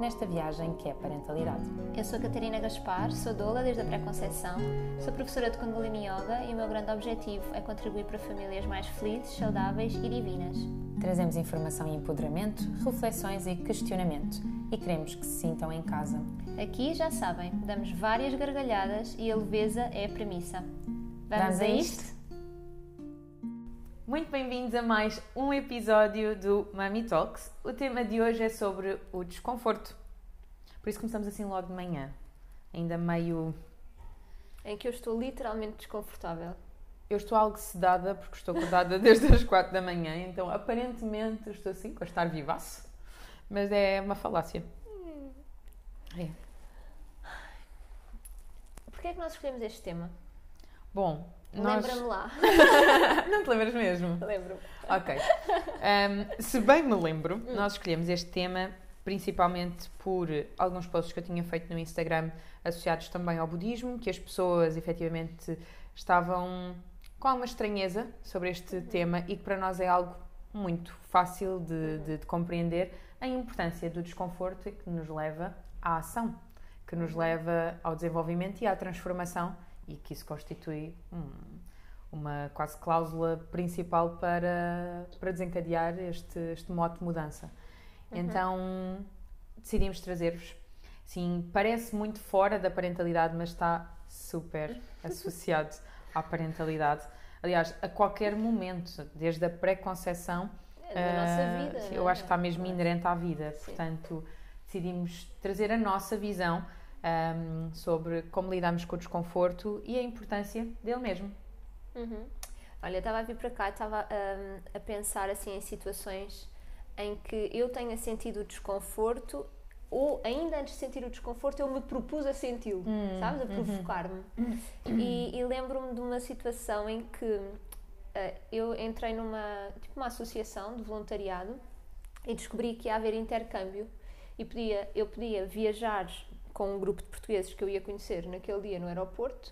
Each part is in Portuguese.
nesta viagem que é parentalidade. Eu sou Catarina Gaspar, sou doula desde a pré-conceição, sou professora de Kundalini Yoga e o meu grande objetivo é contribuir para famílias mais felizes, saudáveis e divinas. Trazemos informação e empoderamento, reflexões e questionamento e queremos que se sintam em casa. Aqui, já sabem, damos várias gargalhadas e a leveza é a premissa. Vamos, Vamos a isto? Muito bem-vindos a mais um episódio do Mami Talks. O tema de hoje é sobre o desconforto. Por isso começamos assim logo de manhã, ainda meio. Em que eu estou literalmente desconfortável. Eu estou algo sedada porque estou acordada desde as 4 da manhã, então aparentemente estou assim, com a estar vivaço. Mas é uma falácia. É. Porquê é que nós escolhemos este tema? Bom, nós... Lembra-me lá. Não te lembras mesmo? Lembro-me. Ok. Um, se bem me lembro, nós escolhemos este tema principalmente por alguns posts que eu tinha feito no Instagram associados também ao budismo, que as pessoas efetivamente estavam com alguma estranheza sobre este tema e que para nós é algo muito fácil de, de, de compreender a importância do desconforto que nos leva à ação, que nos leva ao desenvolvimento e à transformação e que isso constitui um, uma quase cláusula principal para, para desencadear este, este modo de mudança. Uhum. Então decidimos trazer-vos. Sim, parece muito fora da parentalidade, mas está super associado à parentalidade. Aliás, a qualquer momento, desde a pré-conceição, É da nossa uh, vida, eu é? acho que está mesmo inerente à vida. Sim. Portanto, decidimos trazer a nossa visão um, sobre como lidamos com o desconforto e a importância dele mesmo. Uhum. Olha, eu estava a vir para cá estava hum, a pensar assim em situações em que eu tenha sentido o desconforto ou ainda antes de sentir o desconforto eu me propus a senti-lo, sabes? A provocar-me. E, e lembro-me de uma situação em que eh, eu entrei numa tipo uma associação de voluntariado e descobri que ia haver intercâmbio e podia, eu podia viajar com um grupo de portugueses que eu ia conhecer naquele dia no aeroporto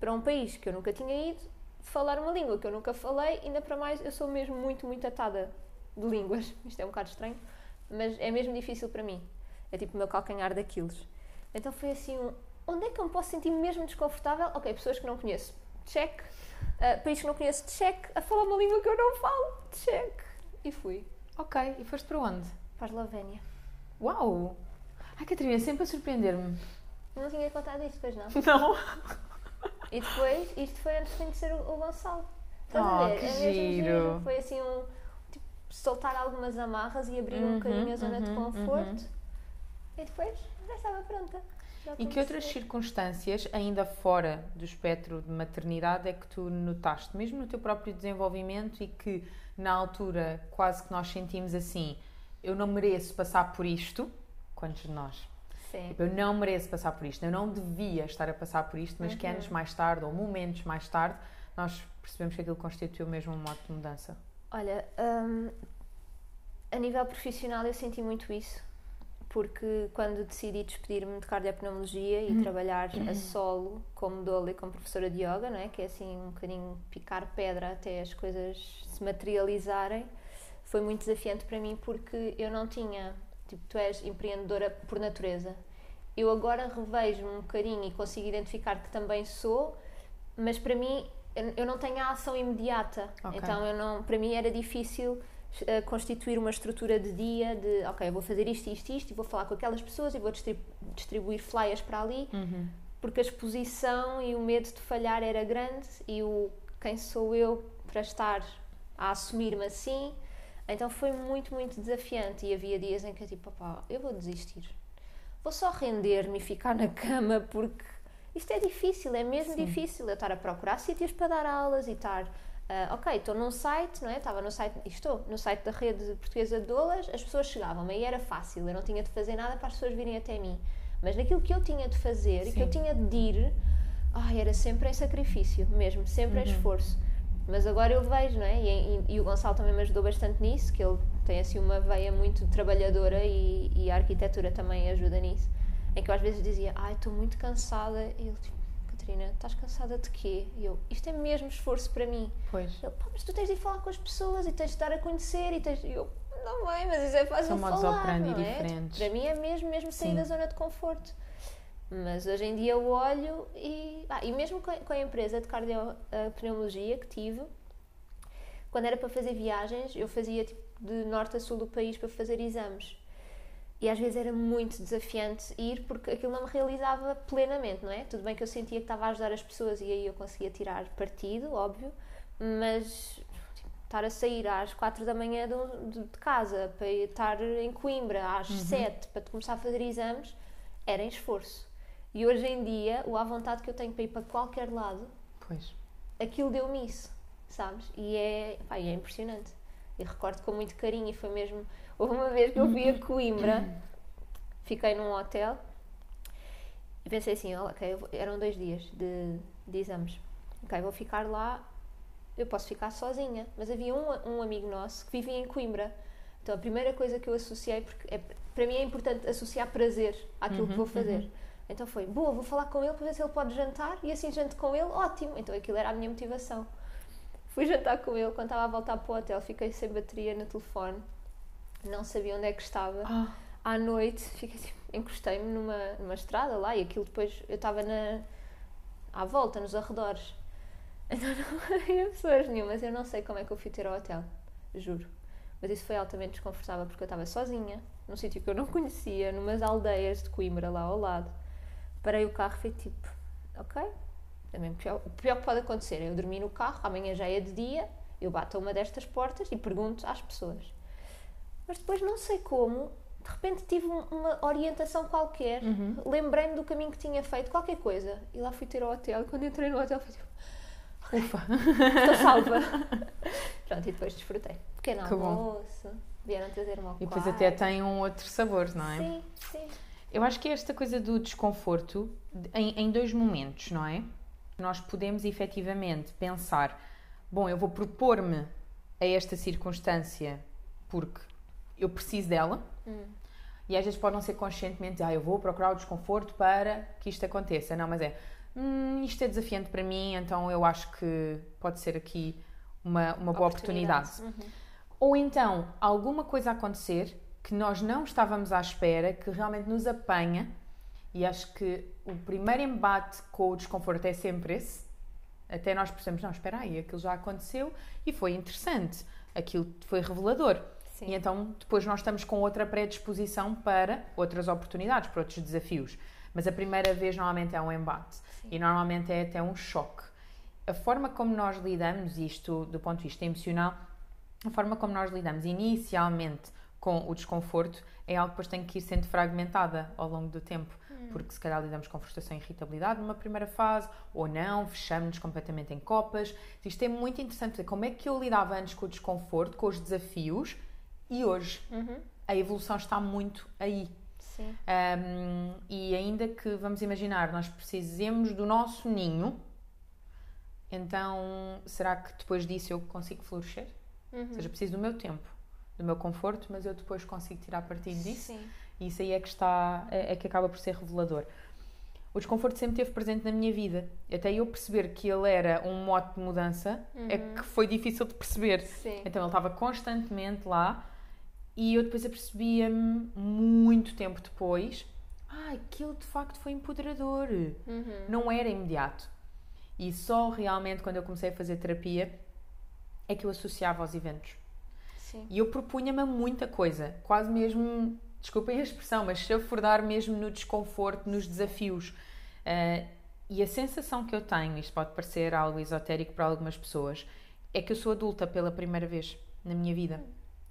para um país que eu nunca tinha ido, falar uma língua que eu nunca falei, ainda para mais eu sou mesmo muito, muito atada de línguas. Isto é um bocado estranho, mas é mesmo difícil para mim. É tipo o meu calcanhar daqueles. Então foi assim, um, onde é que eu me posso sentir mesmo desconfortável? Ok, pessoas que não conheço, check. Uh, país que não conheço, check. A falar uma língua que eu não falo, check. E fui Ok, e foste para onde? para a Eslovénia. Uau! Ai, Catarina, sempre a surpreender-me. Não tinha contado isto, pois não. Não! E depois, isto foi antes de conhecer o, o Gonçalo. Estás Oh, a ver? que é mesmo giro. Foi assim um. Tipo, soltar algumas amarras e abrir um Uhum, bocadinho a zona de uhum, conforto. E depois já estava pronta. Já E que outras circunstâncias, ainda fora do espectro de maternidade, é que tu notaste, mesmo no teu próprio desenvolvimento e que na altura quase que nós sentimos assim: eu não mereço passar por isto? Quantos de nós? Sim. Tipo, eu não mereço passar por isto, eu não devia estar a passar por isto, mas que anos mais tarde ou momentos mais tarde nós percebemos que aquilo constituiu mesmo um modo de mudança. Olha, hum, a nível profissional eu senti muito isso. Porque quando decidi despedir-me de cardiopneumologia e trabalhar a solo como doula e como professora de yoga, não é? que é assim um bocadinho picar pedra até as coisas se materializarem, foi muito desafiante para mim porque eu não tinha, tipo, tu és empreendedora por natureza. Eu agora revejo-me um bocadinho e consigo identificar que também sou, mas para mim eu- não tenho a ação imediata. Ok. Então eu não, para mim era difícil eh, constituir uma estrutura de dia de ok, vou fazer isto, isto, isto e vou falar com aquelas pessoas e vou distri- distribuir flyers para ali porque a exposição e o medo de falhar era grande e o quem sou eu para estar a assumir-me assim então foi muito, muito desafiante e havia dias em que eu tipo, opá, eu vou desistir vou só render-me e ficar na cama porque isto é difícil, é mesmo difícil eu estar a procurar sítios para dar aulas e estar ah, ok, estou num site, não é? Estava no site, e estou no site da rede portuguesa de doulas, as pessoas chegavam, aí era fácil, eu não tinha de fazer nada para as pessoas virem até mim. Mas naquilo que eu tinha de fazer e que eu Sim. tinha de ir, ai, era sempre em sacrifício, mesmo, sempre em esforço. Mas agora eu vejo, não é? E, e, e, o Gonçalo também me ajudou bastante nisso, que ele tem assim uma veia muito trabalhadora e, e a arquitetura também ajuda nisso. Em que eu às vezes dizia, ai, estou muito cansada. E ele tipo, Catarina, estás cansada de quê? E eu, isto é mesmo esforço para mim. Pois. Ele, pá, mas tu tens de ir falar com as pessoas e tens de estar a conhecer e tens. E eu, não é, mas isso é fácil São modos falar, operandi não é? diferentes. Para mim é mesmo, mesmo sair Sim. da zona de conforto. Mas hoje em dia eu olho e. Ah, e mesmo com a, com a empresa de cardiopneumologia que tive, quando era para fazer viagens, eu fazia tipo, de norte a sul do país para fazer exames. E às vezes era muito desafiante ir porque aquilo não me realizava plenamente, não é? Tudo bem que eu sentia que estava a ajudar as pessoas e aí eu conseguia tirar partido, óbvio, mas tipo, estar a sair às quatro da manhã de, de- casa para estar em Coimbra às sete para começar a fazer exames era em esforço. E hoje em dia, o à vontade que eu tenho para ir para qualquer lado, Pois. aquilo deu-me isso, sabes? E é, pá, e é impressionante. E recordo com muito carinho, e foi mesmo. Houve uma vez que eu fui a Coimbra, fiquei num hotel e pensei assim: "Oh, ok, eram dois dias de, de exames. Ok, vou ficar lá, eu posso ficar sozinha. Mas havia um, um amigo nosso que vivia em Coimbra. Então a primeira coisa que eu associei, porque é- para mim é importante associar prazer àquilo que vou fazer. Então foi, boa, vou falar com ele para ver se ele pode jantar e assim janto com ele, ótimo. Então aquilo era a minha motivação. Fui jantar com ele, quando estava a voltar para o hotel, fiquei sem bateria no telefone, não sabia onde é que estava. Ah, À noite, fiquei tipo, encostei-me numa, numa estrada lá e aquilo depois eu estava na, à volta, nos arredores. Então não havia pessoas nenhumas, eu não sei como é que eu fui ter ao hotel, juro. Mas isso foi altamente desconfortável porque eu estava sozinha, num sítio que eu não conhecia, numas aldeias de Coimbra lá ao lado. Parei o carro e fui tipo, ok, também pior, o pior que pode acontecer é eu dormir no carro, amanhã já é de dia, eu bato a uma destas portas e pergunto às pessoas. Mas depois não sei como, de repente tive um- uma orientação qualquer, lembrei-me do caminho que tinha feito, qualquer coisa, e lá fui ter ao hotel. E quando entrei no hotel, fui tipo, ufa. estou salva. Pronto, e depois desfrutei. Pequeno Que bom. almoço, vieram trazer-me ao E depois quarto. até tem um outro sabor, não é? Sim, sim. Eu acho que é esta coisa do desconforto em, em dois momentos, não é? Nós podemos efetivamente pensar: bom, eu vou propor-me a esta circunstância porque eu preciso dela, e às vezes pode não ser conscientemente, ah, eu vou procurar o desconforto para que isto aconteça. Não, mas é, hum, isto é desafiante para mim, então eu acho que pode ser aqui uma, uma boa oportunidade. Uhum. Ou então, alguma coisa acontecer que nós não estávamos à espera, que realmente nos apanha, e acho que o primeiro embate com o desconforto é sempre esse. Até nós percebemos, não, espera aí, aquilo já aconteceu e foi interessante, aquilo foi revelador. Sim. E então depois nós estamos com outra predisposição para outras oportunidades, para outros desafios. Mas a primeira vez normalmente é um embate e normalmente é até um choque. A forma como nós lidamos, isto do ponto de vista emocional, a forma como nós lidamos inicialmente com o desconforto é algo que depois tem que ir sendo fragmentada ao longo do tempo. Porque se calhar lidamos com frustração e irritabilidade numa primeira fase, ou não, fechamos-nos completamente em copas. Isto é muito interessante como é que eu lidava antes com o desconforto, com os desafios, e hoje Uhum. a evolução está muito aí. Sim. Um, e ainda que, vamos imaginar, nós precisemos do nosso ninho, então será que depois disso eu consigo florescer? Uhum. Ou seja, preciso do meu tempo, do meu conforto, mas eu depois consigo tirar partido disso. Sim. E isso aí é que está, é, é que acaba por ser revelador. O desconforto sempre esteve presente na minha vida. Até eu perceber que ele era um mote de mudança, é que foi difícil de perceber. Sim. Então ele estava constantemente lá e eu depois apercebia-me muito tempo depois, ah, aquilo de facto foi empoderador. Uhum. Não era imediato. E só realmente quando eu comecei a fazer terapia é que eu associava aos eventos. Sim. E eu propunha-me muita coisa, quase mesmo, desculpem a expressão, mas chafurdar mesmo no desconforto, nos desafios. Ah, e a sensação que eu tenho, isto pode parecer algo esotérico para algumas pessoas, é que eu sou adulta pela primeira vez na minha vida.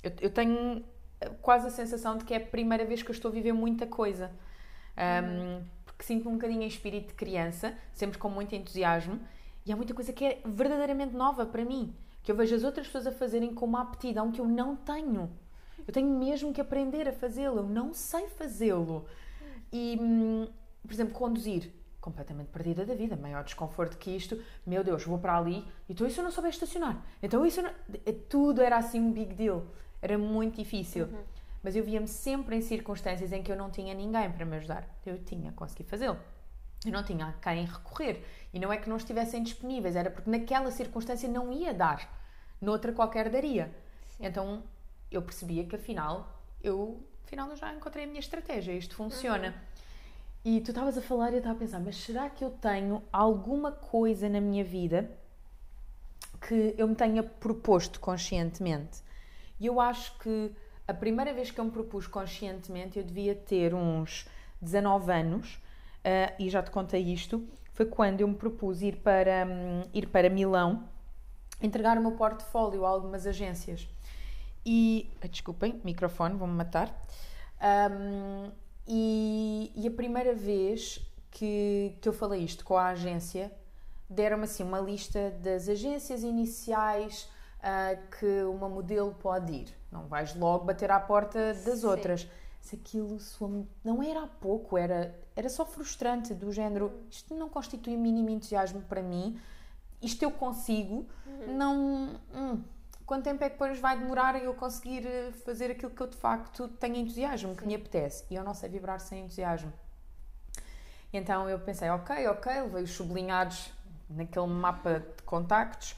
Eu, eu tenho quase a sensação de que é a primeira vez que eu estou a viver muita coisa. Um, Porque sinto-me um bocadinho em espírito de criança, sempre com muito entusiasmo, e há muita coisa que é verdadeiramente nova para mim, que eu vejo as outras pessoas a fazerem com uma aptidão que eu não tenho. Eu tenho mesmo que aprender a fazê-lo, eu não sei fazê-lo. E, hum, por exemplo, conduzir. completamente perdida da vida, maior desconforto que isto. Meu Deus, vou para ali e então isso eu não souber estacionar. Então isso não... É, tudo era assim um big deal. Era muito difícil. Uhum. Mas eu via-me sempre em circunstâncias em que eu não tinha ninguém para me ajudar. Eu tinha, consegui fazê-lo. Eu não tinha a quem recorrer. E não é que não estivessem disponíveis, era porque naquela circunstância não ia dar. Noutra qualquer daria. Sim. Então eu percebia que afinal eu, afinal eu já encontrei a minha estratégia, isto funciona. Uhum. E tu estavas a falar e eu estava a pensar, mas será que eu tenho alguma coisa na minha vida que eu me tenha proposto conscientemente? E eu acho que a primeira vez que eu me propus conscientemente, eu devia ter uns 19 anos, uh, e já te contei isto, foi quando eu me propus ir para, um, ir para Milão, entregar o meu portfólio a algumas agências. E. Desculpem, microfone, vão-me matar. Um, e, e, a primeira vez que, que eu falei isto com a agência, deram-me assim uma lista das agências iniciais uh, que uma modelo pode ir. Não vais logo bater à porta das Sim. outras. Se aquilo não era há pouco, era, era só frustrante, do género, isto não constitui mínimo entusiasmo para mim, isto eu consigo, uhum. não. Hum, quanto tempo é que depois vai demorar eu conseguir eh, fazer aquilo que eu de facto tenho entusiasmo, Sim. que me apetece? E eu não sei vibrar sem entusiasmo. Então eu pensei, ok, ok, levei os sublinhados naquele mapa de contactos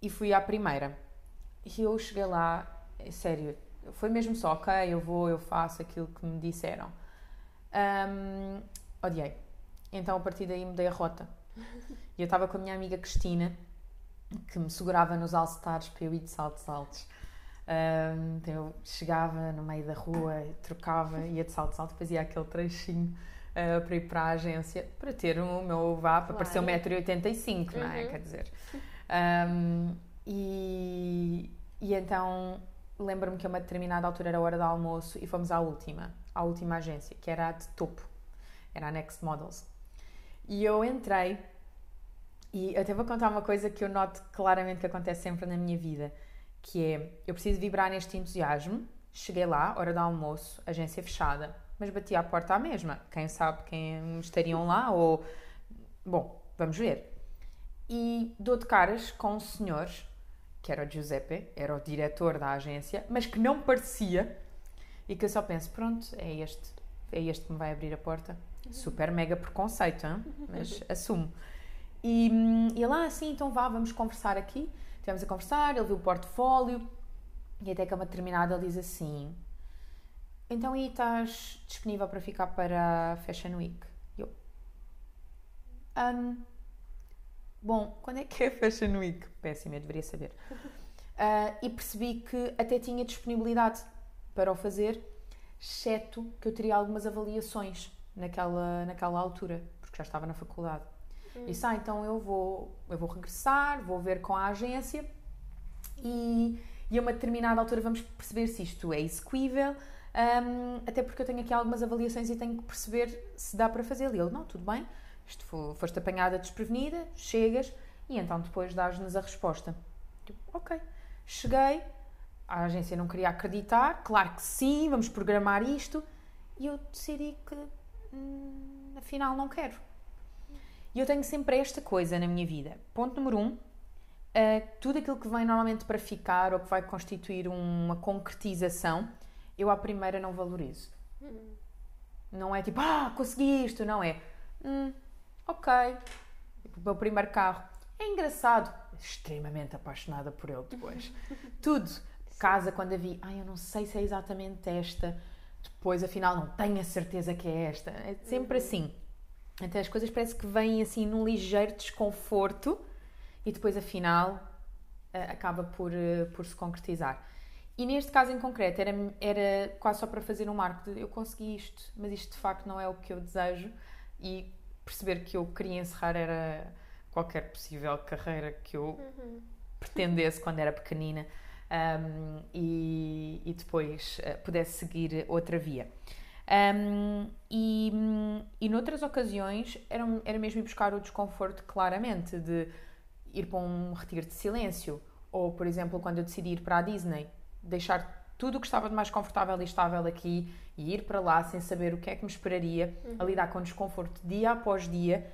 e fui à primeira. E eu cheguei lá, sério, foi mesmo só, ok, eu vou, eu faço aquilo que me disseram. Um, odiei. Então a partir daí mudei a rota. E eu estava com a minha amiga Cristina, que me segurava nos All-Stars para eu ir de saltos altos. Um, então eu chegava no meio da rua, trocava, ia de saltos altos, depois ia aquele trechinho uh, para ir para a agência para ter o meu vá para parecer 1,85m, uhum. não é? Uhum. Quer dizer. Um, e, e então lembro-me que a uma determinada altura era a hora do almoço e fomos à última, à última agência, que era a de topo, era a Next Models. E eu entrei e até vou contar uma coisa que eu noto claramente que acontece sempre na minha vida, que é, eu preciso vibrar neste entusiasmo, cheguei lá, hora do almoço, agência fechada, mas bati à porta à mesma, quem sabe quem estariam lá ou... Bom, vamos ver. E dou de caras com um senhor, que era o Giuseppe, era o diretor da agência, mas que não parecia, e que eu só penso, pronto, é este, é este que me vai abrir a porta. Super mega preconceito, hein? mas assumo. E, e ele, ah, sim, então vá, vamos conversar aqui. Estivemos a conversar, ele viu o portfólio e até que a uma determinada ele diz assim: Então aí estás disponível para ficar para a Fashion Week? Eu, um, bom, quando é que é a Fashion Week? Péssimo, eu deveria saber. Uh, e percebi que até tinha disponibilidade para o fazer, exceto que eu teria algumas avaliações naquela, naquela altura, porque já estava na faculdade. Hum. Disse, ah, então eu vou, eu vou regressar, vou ver com a agência e, e a uma determinada altura vamos perceber se isto é execuível, um, até porque eu tenho aqui algumas avaliações e tenho que perceber se dá para fazer. E ele, não, tudo bem, isto foi, foste apanhada desprevenida, chegas e então depois dás-nos a resposta. Tipo, ok. Cheguei, a agência não queria acreditar, claro que sim, vamos programar isto, e eu decidi que hum, afinal não quero. E eu tenho sempre esta coisa na minha vida. Ponto número um, uh, tudo aquilo que vem normalmente para ficar ou que vai constituir uma concretização, eu à primeira não valorizo. Hum. Não é tipo, ah, consegui isto, não é. Hum, ok. O meu primeiro carro. É engraçado. Extremamente apaixonada por ele depois. Tudo. Casa, quando a vi, ai, eu não sei se é exatamente esta. Depois, afinal, não tenho a certeza que é esta. É sempre uhum. assim. Então as coisas parece que vêm assim num ligeiro desconforto e depois afinal uh, acaba por, uh, por se concretizar. E neste caso em concreto era, era quase só para fazer um marco de eu consegui isto, mas isto de facto não é o que eu desejo e perceber que eu queria encerrar era qualquer possível carreira que eu uhum. pretendesse quando era pequenina um, e, e, depois uh, pudesse seguir outra via. Um, e, e noutras ocasiões era, era mesmo ir buscar o desconforto claramente de ir para um retiro de silêncio ou, por exemplo, quando eu decidi ir para a Disney, deixar tudo o que estava de mais confortável e estável aqui e ir para lá sem saber o que é que me esperaria, uhum. a lidar com desconforto dia após dia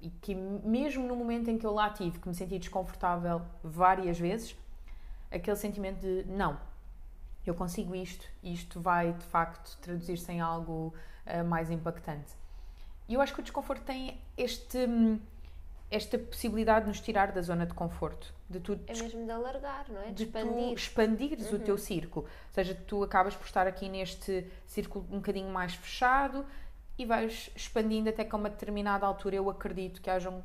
e que mesmo no momento em que eu lá tive, que me senti desconfortável várias vezes, aquele sentimento de não, eu consigo isto e isto vai de facto traduzir-se em algo uh, mais impactante. E eu acho que o desconforto tem este, esta possibilidade de nos tirar da zona de conforto. De tu, é mesmo de alargar, não é? De, de expandir. expandires uhum. o teu uhum. círculo. Ou seja, tu acabas por estar aqui neste círculo um bocadinho mais fechado e vais expandindo até que a uma determinada altura eu acredito que hajam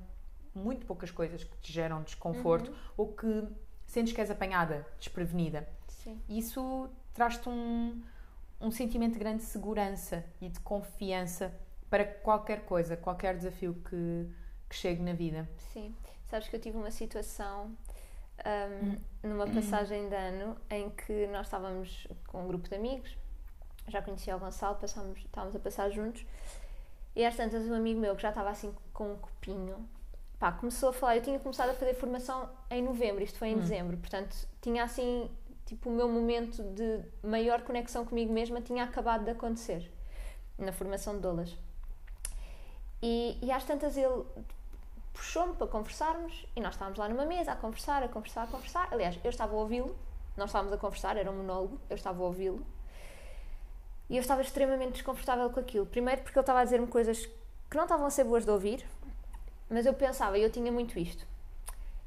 muito poucas coisas que te geram desconforto uhum. ou que sentes que és apanhada, desprevenida. Sim. Isso traz-te um, um sentimento de grande segurança e de confiança para qualquer coisa, qualquer desafio que, que chegue na vida. Sim. Sabes que eu tive uma situação um, numa passagem de ano em que nós estávamos com um grupo de amigos, já conhecia o Gonçalo, passámos, estávamos a passar juntos, e às tantas um amigo meu que já estava assim com um copinho, pá, começou a falar, eu tinha começado a fazer formação em novembro, isto foi em hum. dezembro, portanto tinha assim, tipo o meu momento de maior conexão comigo mesma tinha acabado de acontecer, na formação de doulas. E, e às tantas ele puxou-me para conversarmos e nós estávamos lá numa mesa a conversar, a conversar, a conversar. Aliás, eu estava a ouvi-lo, nós estávamos a conversar, era um monólogo, eu estava a ouvi-lo. E eu estava extremamente desconfortável com aquilo. Primeiro porque ele estava a dizer-me coisas que não estavam a ser boas de ouvir, mas eu pensava, eu tinha muito isto.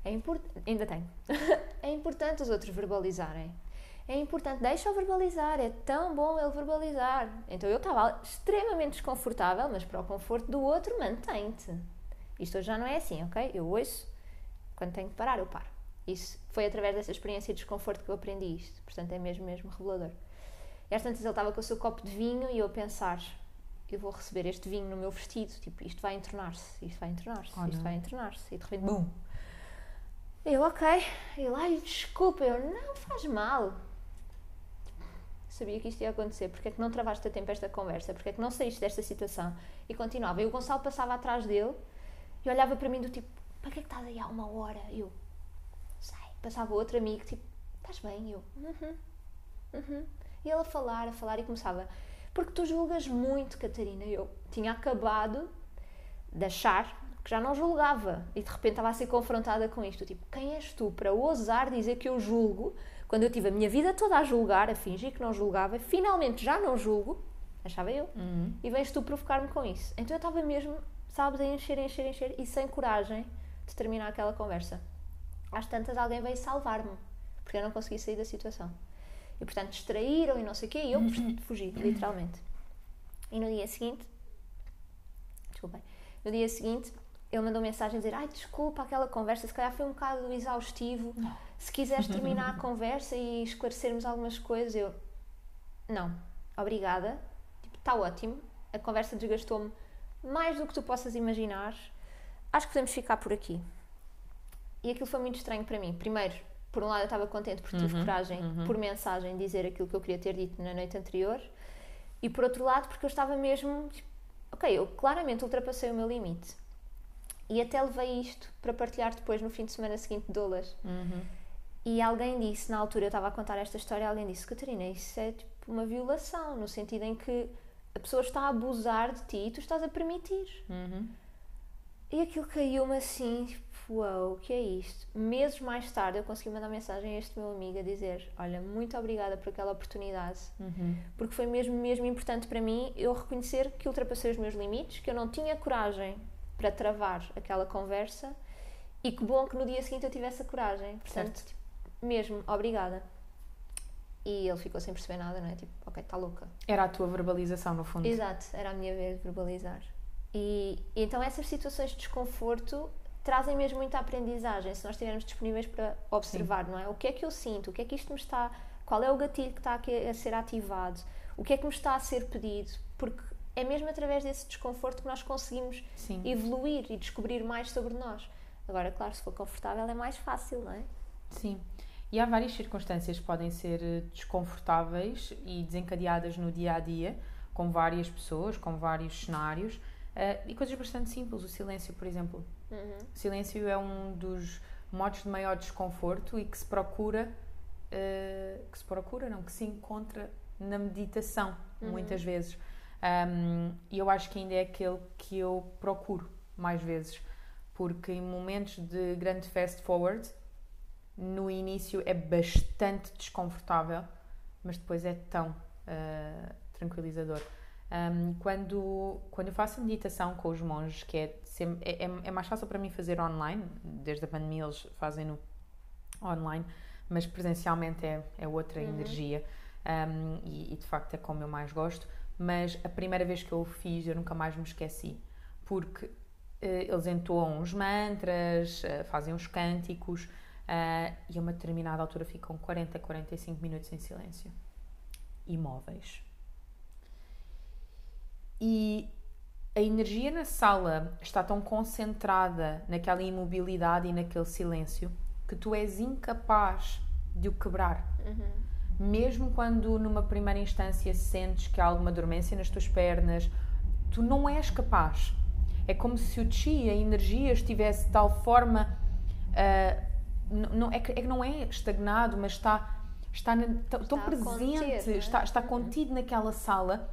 É importante, ainda tenho. é importante os outros verbalizarem. É importante, deixa-o verbalizar, é tão bom ele verbalizar. Então eu estava extremamente desconfortável, mas para o conforto do outro, mantém-te. Isto hoje já não é assim, ok? Eu ouço, quando tenho que parar, eu paro. Isso foi através dessa experiência de desconforto que eu aprendi isto. Portanto, é mesmo, mesmo revelador. E às tantas ele estava com o seu copo de vinho e eu a pensar, eu vou receber este vinho no meu vestido, tipo, isto vai entornar-se, isto vai entornar-se, oh, isto vai entornar-se. E de repente, bum! Eu, ok. Ele, ai, desculpa. Eu, não faz mal. Sabia que isto ia acontecer. Porque é que não travaste a tempo esta conversa? Porque é que não saíste desta situação? E continuava. E o Gonçalo passava atrás dele e olhava para mim do tipo, para que é que estás aí há uma hora? Eu, sei. Passava outro amigo, tipo, estás bem? Eu, uhum, uhum. E ele a falar, a falar e começava, porque tu julgas muito, Catarina. Eu tinha acabado de achar que já não julgava e de repente estava a ser confrontada com isto. Tipo, quem és tu para ousar dizer que eu julgo quando eu tive a minha vida toda a julgar, a fingir que não julgava, finalmente já não julgo, achava eu, uhum. e vens tu provocar-me com isso. Então eu estava mesmo sabes, a encher, encher, encher e sem coragem de terminar aquela conversa. Às tantas alguém veio salvar-me, porque eu não consegui sair da situação. E portanto distraíram e não sei o quê, e eu fugi, literalmente. E no dia seguinte, desculpem, no dia seguinte ele mandou mensagem a dizer: Ai, desculpa, aquela conversa se calhar foi um bocado exaustivo. Se quiseres terminar a conversa e esclarecermos algumas coisas, eu. Não, obrigada. Está tipo, ótimo. A conversa desgastou-me mais do que tu possas imaginar, acho que podemos ficar por aqui. E aquilo foi muito estranho para mim. Primeiro, por um lado, eu estava contente porque tive uhum, coragem, uhum. por mensagem, dizer aquilo que eu queria ter dito na noite anterior. E por outro lado, porque eu estava mesmo. Ok, eu claramente ultrapassei o meu limite. E até levei isto para partilhar depois no fim de semana seguinte Dolas. Uhum. E alguém disse, na altura eu estava a contar esta história, alguém disse: Catarina, isso é tipo uma violação, no sentido em que a pessoa está a abusar de ti e tu estás a permitir. Uhum. E aquilo caiu-me assim, uau, o que é isto? Meses mais tarde eu consegui mandar mensagem a este meu amigo a dizer: Olha, muito obrigada por aquela oportunidade, uhum. porque foi mesmo, mesmo importante para mim eu reconhecer que ultrapassei os meus limites, que eu não tinha coragem para travar aquela conversa e que bom que no dia seguinte eu tivesse a coragem. Portanto, tipo, mesmo, obrigada. E ele ficou sem perceber nada, não é? Tipo, ok, está louca. Era a tua verbalização, no fundo. Exato, era a minha vez de verbalizar. E então essas situações de desconforto trazem mesmo muita aprendizagem, se nós estivermos disponíveis para observar, Sim. não é? O que é que eu sinto? O que é que isto me está... Qual é o gatilho que está a ser ativado? O que é que me está a ser pedido? Porque é mesmo através desse desconforto que nós conseguimos Sim. evoluir e descobrir mais sobre nós. Agora, claro, se for confortável é mais fácil, não é? Sim. E há várias circunstâncias que podem ser eh, desconfortáveis e desencadeadas no dia a dia, com várias pessoas, com vários cenários, uh, e coisas bastante simples. O silêncio, por exemplo. Uhum. O silêncio é um dos modos de maior desconforto e que se procura uh, que se procura, não, que se encontra na meditação, uhum. muitas vezes. Um, e eu acho que ainda é aquele que eu procuro mais vezes, porque em momentos de grande fast forward, no início é bastante desconfortável, mas depois é tão uh, tranquilizador. Um, quando, quando eu faço meditação com os monges, que é, sempre, é, é, é, mais fácil para mim fazer online, desde a pandemia eles fazem-no online, mas presencialmente é, é outra uhum. energia um, e, e, de facto é como eu mais gosto. Mas a primeira vez que eu o fiz eu nunca mais me esqueci, porque uh, eles entoam os mantras, uh, fazem os cânticos uh, e a uma determinada altura ficam 40, 45 minutos em silêncio, imóveis e a energia na sala está tão concentrada naquela imobilidade e naquele silêncio que tu és incapaz de o quebrar. Uhum. Mesmo quando numa primeira instância sentes que há alguma dormência nas tuas pernas, tu não és capaz. É como se o chi, a energia, estivesse de tal forma. Uh, não, é, que, é que não é estagnado, mas está, está, na, está tão presente, é? está, está uhum. contido naquela sala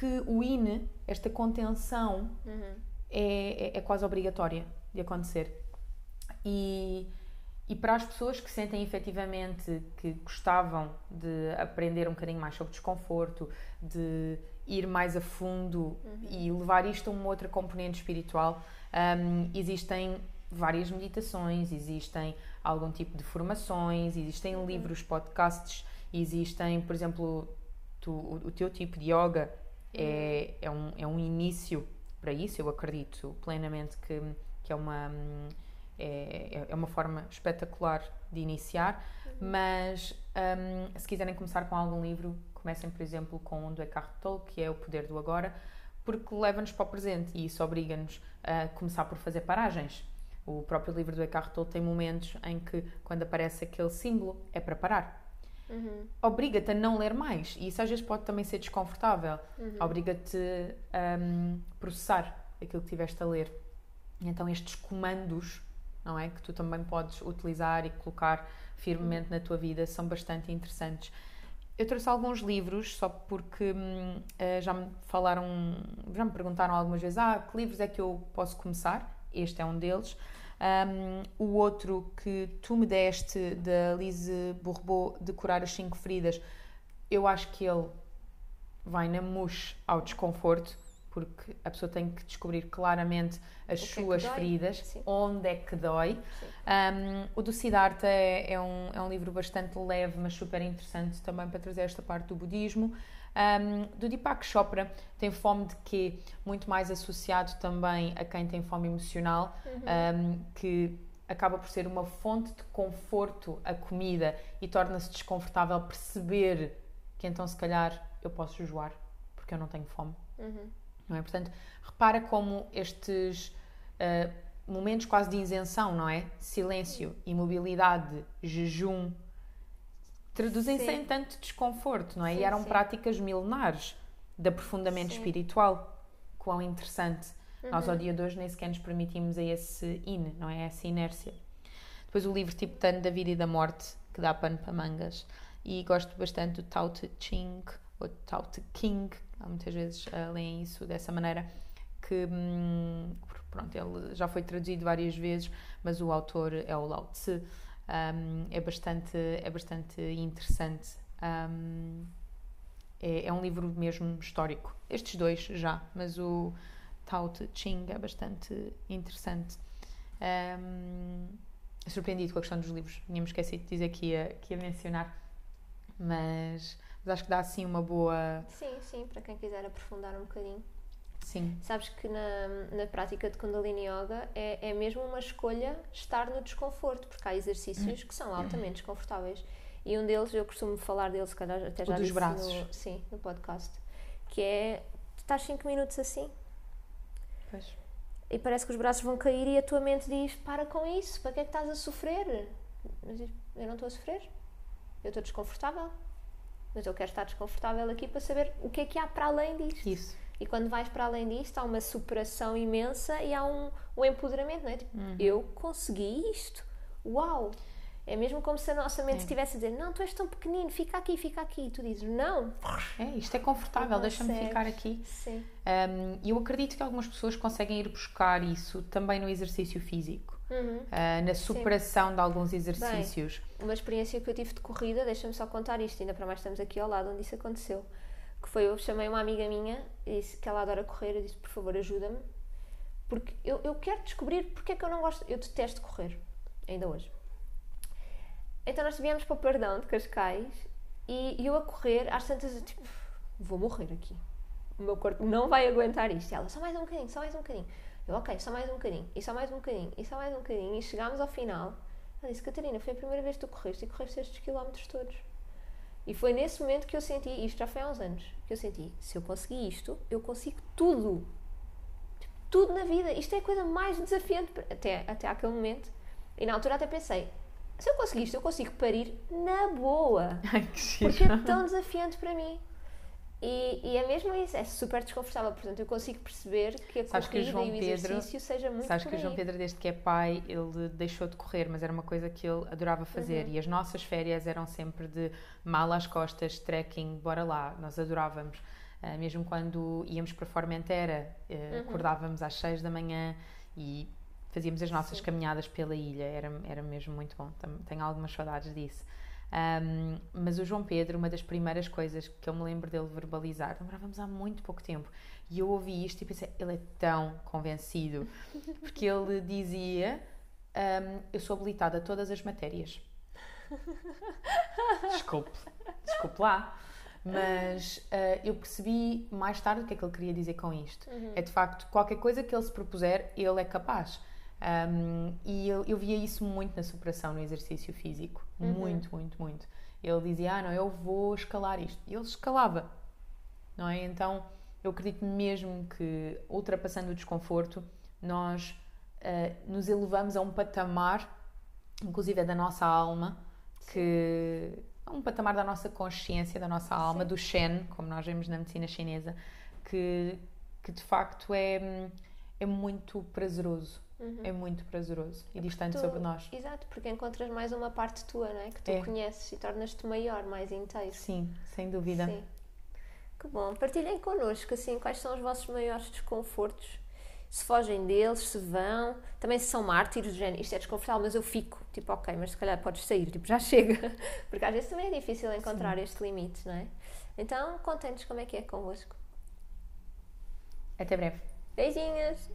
que o INE, esta contenção, uhum. é, é, é, quase obrigatória de acontecer. E, e para as pessoas que sentem efetivamente que gostavam de aprender um bocadinho mais sobre desconforto, de ir mais a fundo uhum. e levar isto a uma outra componente espiritual, um, existem várias meditações, existem algum tipo de formações, existem uhum. livros, podcasts, existem, por exemplo, tu, o, o teu tipo de yoga é, é, um, é um início para isso. Eu acredito plenamente que, que é, uma, é, é uma forma espetacular de iniciar. Uhum. Mas um, se quiserem começar com algum livro, comecem, por exemplo, com o do Eckhart Tolle, que é O Poder do Agora, porque leva-nos para o presente e isso obriga-nos a começar por fazer paragens. O próprio livro do Eckhart Tolle tem momentos em que, quando aparece aquele símbolo, é para parar uhum. obriga-te a não ler mais. E isso às vezes pode também ser desconfortável. Uhum. Obriga-te a um, processar aquilo que tiveste a ler. E então estes comandos, não é? Que tu também podes utilizar e colocar firmemente uhum. na tua vida são bastante interessantes. Eu trouxe alguns livros só porque hum, uh, já me falaram, já me perguntaram algumas vezes: ah, que livros é que eu posso começar? Este é um deles. Um, o outro que tu me deste, da Lise Bourbeau, de curar as cinco feridas, eu acho que ele vai na mousse ao desconforto, porque a pessoa tem que descobrir claramente as o suas é feridas, Sim. onde é que dói. Um, o do Siddhartha é, é, um, é um livro bastante leve, mas super interessante também para trazer esta parte do budismo. Um, do Deepak Chopra tem fome de quê? Muito mais associado também a quem tem fome emocional, uhum. um, que acaba por ser uma fonte de conforto a comida e torna-se desconfortável perceber que então se calhar eu posso jejuar porque eu não tenho fome. Uhum. Não é? Portanto, repara como estes uh, momentos quase de isenção, não é? Silêncio, imobilidade, jejum, traduzem-se em tanto desconforto, não é? Sim, e eram sim. práticas milenares de aprofundamento sim. espiritual. Quão interessante. Uhum. Nós, ao dia de hoje, nem sequer nos permitimos a esse in, não é? Essa inércia. Depois o livro tipo Tano da Vida e da Morte, que dá pano para mangas. E gosto bastante do Tao Te Ching, ou Tao Te King, muitas vezes uh, leem isso dessa maneira, que hum, pronto, ele já foi traduzido várias vezes, mas o autor é o Lao Tse um, é, bastante, é bastante interessante. Um, é, é, um livro mesmo histórico. Estes dois já, mas o Tao Te Ching é bastante interessante. Um, surpreendido com a questão dos livros. Tínhamos esquecido de dizer que ia, que ia mencionar, mas, mas acho que dá assim uma boa. Sim, sim, para quem quiser aprofundar um bocadinho. Sim. Sabes que na, na prática de Kundalini Yoga é, é mesmo uma escolha estar no desconforto, porque há exercícios que são altamente desconfortáveis. E um deles, eu costumo falar deles, calhar até já o dos braços. No, sim, no podcast, que é tu estás 5 minutos assim. Pois. E parece que os braços vão cair e a tua mente diz: para com isso, para que é que estás a sofrer? Mas eu não estou a sofrer, eu estou desconfortável. Mas eu quero estar desconfortável aqui para saber o que é que há para além disto. Isso. E quando vais para além disto, há uma superação imensa e há um, um empoderamento, não é? Tipo, uhum. eu consegui isto. Uau! É mesmo como se a nossa mente É. estivesse a dizer: Não, tu és tão pequenino, fica aqui, fica aqui. E tu dizes: Não. É, isto é confortável, deixa-me ficar aqui. Sim. Um, E eu acredito que algumas pessoas conseguem ir buscar isso também no exercício físico, Uhum. uh, na superação de alguns exercícios. Uma experiência que eu tive de corrida, deixa-me só contar isto, ainda para mais estamos aqui ao lado onde isso aconteceu. Que foi, eu chamei uma amiga minha disse que ela adora correr, eu disse, por favor, ajuda-me, porque eu, eu quero descobrir porque é que eu não gosto, eu detesto correr, ainda hoje. Então nós viemos para o Perdão de Cascais e eu a correr, às tantas, eu, tipo, vou morrer aqui. O meu corpo não vai aguentar isto. E ela, só mais um bocadinho, só mais um bocadinho. Eu, ok, só mais um bocadinho, e só mais um bocadinho, e só mais um bocadinho. E chegámos ao final. Ela disse, Catarina, foi a primeira vez que tu correste e correste estes quilómetros todos. E foi nesse momento que eu senti, isto já foi há uns anos, que eu senti, se eu conseguir isto, eu consigo tudo. Tipo, tudo na vida. Isto é a coisa mais desafiante, até, até aquele momento. E na altura até pensei, se eu conseguir isto, eu consigo parir na boa. Ai, que giro. Porque é tão desafiante para mim. E, e é mesmo isso, é super desconfortável. Portanto, eu consigo perceber que a Sabes que o corrida João e o Pedro- exercício seja muito Sabes que o João. Pedro, desde que é pai, ele deixou de correr, mas era uma coisa que ele adorava fazer. Uhum. E as nossas férias eram sempre de mal às costas, trekking, bora lá. Nós adorávamos. Ah, mesmo quando íamos para Formentera, eh, Uhum. acordávamos às 6 da manhã e fazíamos as nossas Sim. caminhadas pela ilha. Era, era mesmo muito bom. Tenho algumas saudades disso. Ahm, mas o João Pedro, uma das primeiras coisas que eu me lembro dele verbalizar, demorávamos há muito pouco tempo, e eu ouvi isto e pensei, ele é tão convencido, porque ele dizia: ahm, Eu sou habilitado a todas as matérias. Desculpe, desculpe lá. Mas ah, eu percebi mais tarde o que é que ele queria dizer com isto. É de facto, qualquer coisa que ele se propuser, ele é capaz. Um, e eu, eu via isso muito na superação no exercício físico. Muito, muito, muito. Ele dizia: Ah, não, eu vou escalar isto. E ele escalava. Não é? Então, eu acredito mesmo que, ultrapassando o desconforto, nós ah, nos elevamos a um patamar, inclusive é da nossa alma, que a um patamar da nossa consciência, da nossa alma, do Shen, como nós vemos na medicina chinesa, que, que de facto é, é muito prazeroso. É muito prazeroso e distante Tu- sobre nós. Exato, porque encontras mais uma parte tua, não é? Que tu É. conheces e tornas-te maior, mais inteiro. Sim, sem dúvida. Sim. Que bom. Partilhem connosco, assim, quais são os vossos maiores desconfortos. Se fogem deles, se vão. Também se são mártires, do género, isto é desconfortável, mas eu fico. Tipo, ok, mas se calhar podes sair. Tipo, já chega. Porque às vezes também é difícil encontrar este limite, não é? Então, contem-nos como é que é convosco. Até breve. Beijinhos!